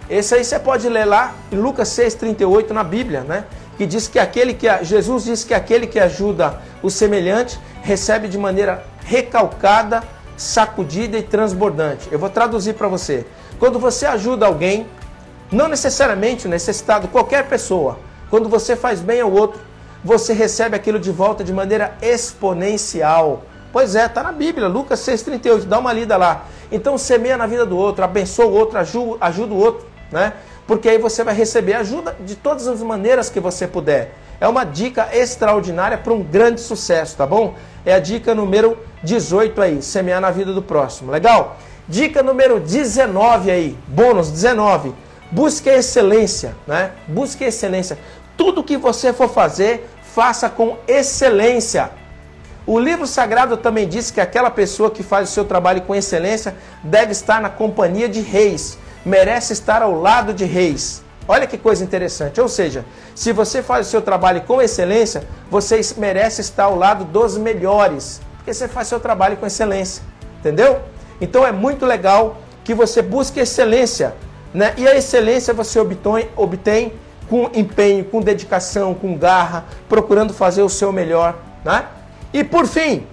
Esse aí você pode ler lá em Lucas 6,38 na Bíblia, né? Que diz que aquele que. Jesus diz que aquele que ajuda o semelhante recebe de maneira recalcada, sacudida e transbordante. Eu vou traduzir para você. Quando você ajuda alguém, não necessariamente o necessitado, qualquer pessoa, quando você faz bem ao outro, você recebe aquilo de volta de maneira exponencial. Pois é, está na Bíblia, Lucas 6,38, dá uma lida lá. Então semeia na vida do outro, abençoa o outro, ajuda, ajuda o outro né? Porque aí você vai receber ajuda de todas as maneiras que você puder. É uma dica extraordinária para um grande sucesso, tá bom? É a dica número 18 aí, semear na vida do próximo. Legal? Dica número 19 aí, bônus 19. Busque excelência, né? Busque excelência. Tudo que você for fazer, faça com excelência. O livro sagrado também diz que aquela pessoa que faz o seu trabalho com excelência deve estar na companhia de reis merece estar ao lado de reis. Olha que coisa interessante. Ou seja, se você faz o seu trabalho com excelência, você merece estar ao lado dos melhores, porque você faz seu trabalho com excelência. Entendeu? Então é muito legal que você busque excelência. Né? E a excelência você obtém, obtém com empenho, com dedicação, com garra, procurando fazer o seu melhor. Né? E por fim,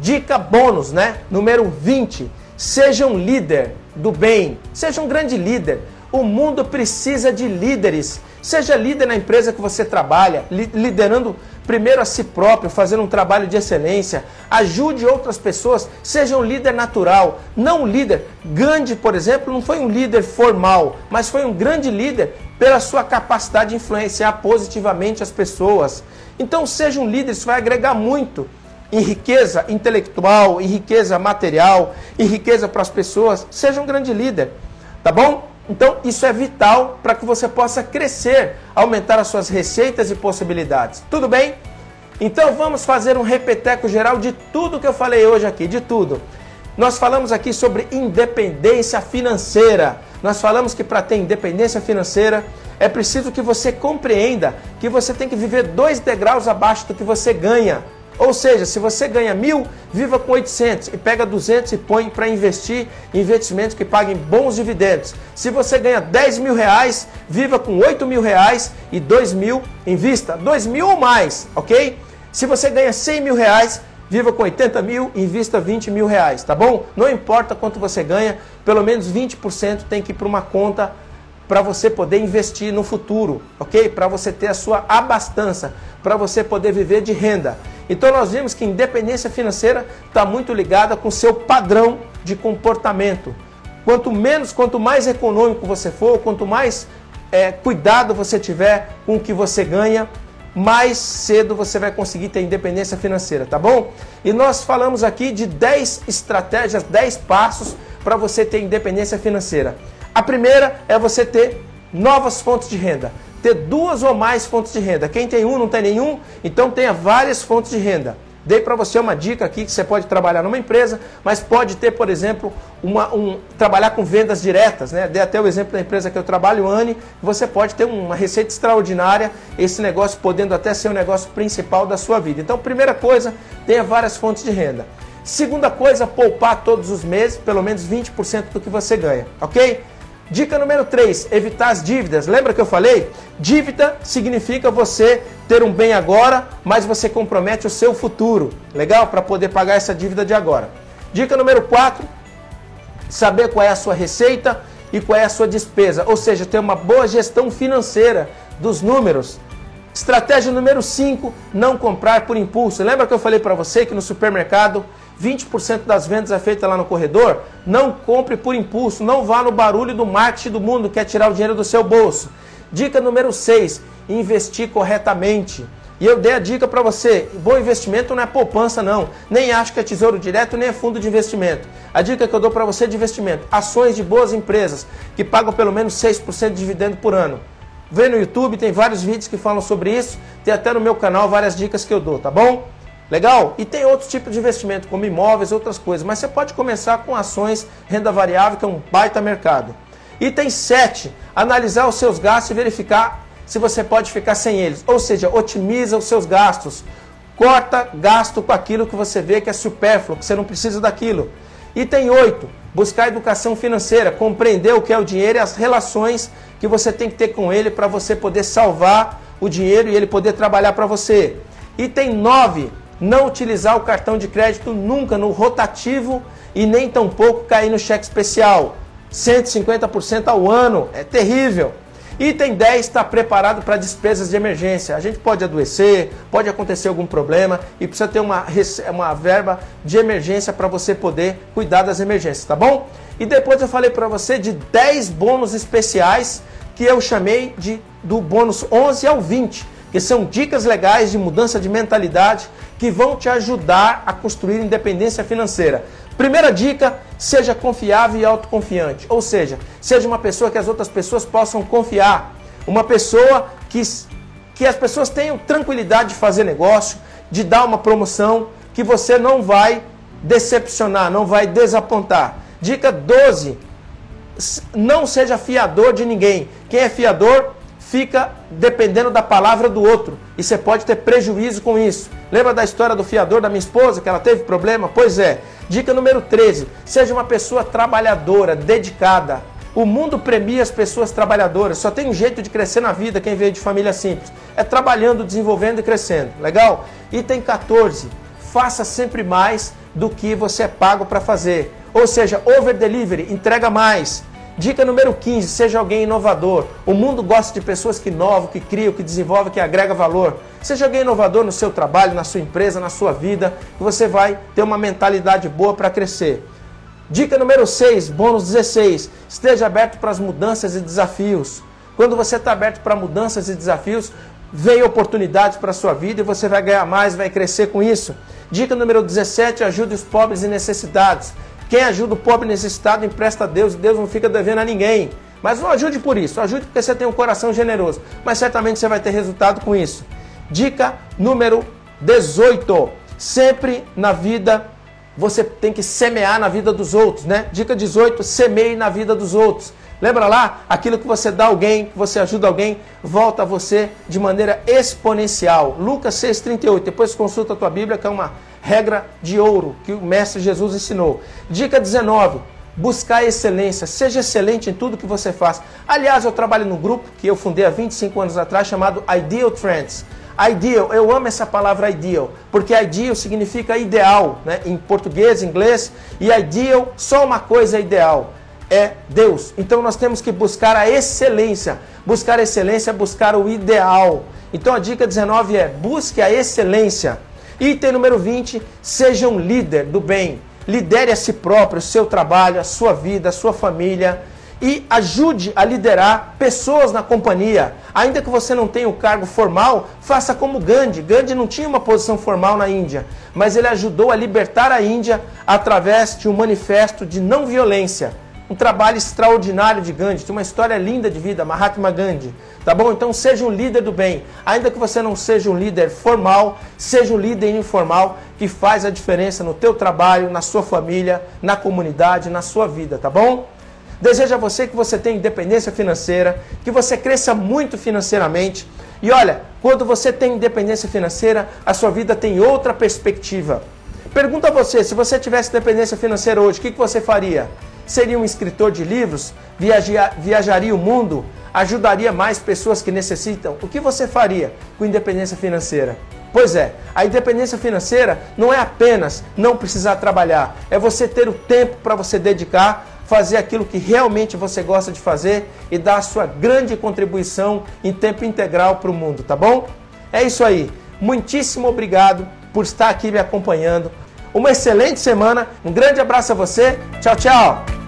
dica bônus, né? número 20. Seja um líder do bem, seja um grande líder. O mundo precisa de líderes. Seja líder na empresa que você trabalha, liderando primeiro a si próprio, fazendo um trabalho de excelência. Ajude outras pessoas, seja um líder natural, não um líder. Gandhi, por exemplo, não foi um líder formal, mas foi um grande líder pela sua capacidade de influenciar positivamente as pessoas. Então, seja um líder, isso vai agregar muito em riqueza intelectual, em riqueza material, em riqueza para as pessoas, seja um grande líder, tá bom? Então, isso é vital para que você possa crescer, aumentar as suas receitas e possibilidades. Tudo bem? Então, vamos fazer um repeteco geral de tudo que eu falei hoje aqui, de tudo. Nós falamos aqui sobre independência financeira. Nós falamos que para ter independência financeira é preciso que você compreenda que você tem que viver dois degraus abaixo do que você ganha. Ou seja, se você ganha mil, viva com 800 e pega 200 e põe para investir em investimentos que paguem bons dividendos. Se você ganha 10 mil reais, viva com 8 mil reais e 2 mil invista 2 mil ou mais, ok? Se você ganha 100 mil reais, viva com 80 mil e invista 20 mil reais, tá bom? Não importa quanto você ganha, pelo menos 20% tem que ir para uma conta para você poder investir no futuro, ok? Para você ter a sua abastança, para você poder viver de renda. Então nós vimos que independência financeira está muito ligada com o seu padrão de comportamento. Quanto menos, quanto mais econômico você for, quanto mais é, cuidado você tiver com o que você ganha, mais cedo você vai conseguir ter independência financeira, tá bom? E nós falamos aqui de 10 estratégias, 10 passos para você ter independência financeira. A primeira é você ter novas fontes de renda ter duas ou mais fontes de renda. Quem tem um não tem nenhum, então tenha várias fontes de renda. Dei para você uma dica aqui que você pode trabalhar numa empresa, mas pode ter, por exemplo, uma, um, trabalhar com vendas diretas. Né? Dei até o exemplo da empresa que eu trabalho, Anne. Você pode ter uma receita extraordinária, esse negócio podendo até ser o negócio principal da sua vida. Então, primeira coisa, tenha várias fontes de renda. Segunda coisa, poupar todos os meses, pelo menos 20% do que você ganha, ok? Dica número 3, evitar as dívidas. Lembra que eu falei? Dívida significa você ter um bem agora, mas você compromete o seu futuro. Legal? Para poder pagar essa dívida de agora. Dica número 4, saber qual é a sua receita e qual é a sua despesa. Ou seja, ter uma boa gestão financeira dos números. Estratégia número 5, não comprar por impulso. Lembra que eu falei para você que no supermercado 20% das vendas é feita lá no corredor, não compre por impulso, não vá no barulho do marketing do mundo que é tirar o dinheiro do seu bolso. Dica número 6, investir corretamente. E eu dei a dica para você, bom investimento não é poupança não, nem acho que é tesouro direto, nem é fundo de investimento. A dica que eu dou para você de investimento, ações de boas empresas que pagam pelo menos 6% de dividendo por ano. Vê no YouTube, tem vários vídeos que falam sobre isso, tem até no meu canal várias dicas que eu dou, tá bom? Legal? E tem outros tipos de investimento, como imóveis, outras coisas. Mas você pode começar com ações, renda variável, que é um baita mercado. Item 7, analisar os seus gastos e verificar se você pode ficar sem eles. Ou seja, otimiza os seus gastos. Corta gasto com aquilo que você vê que é supérfluo, que você não precisa daquilo. Item 8, buscar educação financeira, compreender o que é o dinheiro e as relações que você tem que ter com ele para você poder salvar o dinheiro e ele poder trabalhar para você. Item 9, não utilizar o cartão de crédito nunca no rotativo e nem tampouco cair no cheque especial. 150% ao ano, é terrível. Item 10 está preparado para despesas de emergência. A gente pode adoecer, pode acontecer algum problema e precisa ter uma, uma verba de emergência para você poder cuidar das emergências, tá bom? E depois eu falei para você de 10 bônus especiais que eu chamei de do bônus 11 ao 20 que são dicas legais de mudança de mentalidade que vão te ajudar a construir independência financeira. Primeira dica, seja confiável e autoconfiante. Ou seja, seja uma pessoa que as outras pessoas possam confiar. Uma pessoa que, que as pessoas tenham tranquilidade de fazer negócio, de dar uma promoção, que você não vai decepcionar, não vai desapontar. Dica 12, não seja fiador de ninguém. Quem é fiador fica dependendo da palavra do outro e você pode ter prejuízo com isso. Lembra da história do fiador da minha esposa que ela teve problema? Pois é. Dica número 13: seja uma pessoa trabalhadora, dedicada. O mundo premia as pessoas trabalhadoras. Só tem um jeito de crescer na vida quem veio de família simples. É trabalhando, desenvolvendo e crescendo. Legal? Item 14. Faça sempre mais do que você é pago para fazer. Ou seja, over delivery, entrega mais. Dica número 15, seja alguém inovador. O mundo gosta de pessoas que inovam, que criam, que desenvolvem, que agrega valor. Seja alguém inovador no seu trabalho, na sua empresa, na sua vida, que você vai ter uma mentalidade boa para crescer. Dica número 6, bônus 16. Esteja aberto para as mudanças e desafios. Quando você está aberto para mudanças e desafios, vem oportunidades para a sua vida e você vai ganhar mais, vai crescer com isso. Dica número 17, ajude os pobres e necessitados. Quem ajuda o pobre necessitado empresta a Deus e Deus não fica devendo a ninguém. Mas não ajude por isso, ajude porque você tem um coração generoso. Mas certamente você vai ter resultado com isso. Dica número 18. Sempre na vida você tem que semear na vida dos outros, né? Dica 18, semeie na vida dos outros. Lembra lá? Aquilo que você dá a alguém, que você ajuda alguém, volta a você de maneira exponencial. Lucas 6,38. Depois consulta a tua Bíblia, que é uma regra de ouro que o Mestre Jesus ensinou. Dica 19. Buscar excelência. Seja excelente em tudo que você faz. Aliás, eu trabalho num grupo que eu fundei há 25 anos atrás chamado Ideal Trends. Ideal, eu amo essa palavra ideal, porque ideal significa ideal, né? em português, inglês, e ideal, só uma coisa é ideal é Deus. Então nós temos que buscar a excelência. Buscar a excelência é buscar o ideal. Então a dica 19 é: busque a excelência. Item número 20, seja um líder do bem. Lidere a si próprio, o seu trabalho, a sua vida, a sua família e ajude a liderar pessoas na companhia. Ainda que você não tenha o cargo formal, faça como Gandhi. Gandhi não tinha uma posição formal na Índia, mas ele ajudou a libertar a Índia através de um manifesto de não violência um trabalho extraordinário de Gandhi, tem uma história linda de vida, Mahatma Gandhi. Tá bom? Então seja um líder do bem. Ainda que você não seja um líder formal, seja um líder informal que faz a diferença no teu trabalho, na sua família, na comunidade, na sua vida, tá bom? Desejo a você que você tenha independência financeira, que você cresça muito financeiramente. E olha, quando você tem independência financeira, a sua vida tem outra perspectiva. Pergunta a você, se você tivesse independência financeira hoje, o que, que você faria? seria um escritor de livros, viaja, viajaria o mundo, ajudaria mais pessoas que necessitam. O que você faria com independência financeira? Pois é, a independência financeira não é apenas não precisar trabalhar, é você ter o tempo para você dedicar, fazer aquilo que realmente você gosta de fazer e dar a sua grande contribuição em tempo integral para o mundo, tá bom? É isso aí. Muitíssimo obrigado por estar aqui me acompanhando. Uma excelente semana. Um grande abraço a você. Tchau, tchau.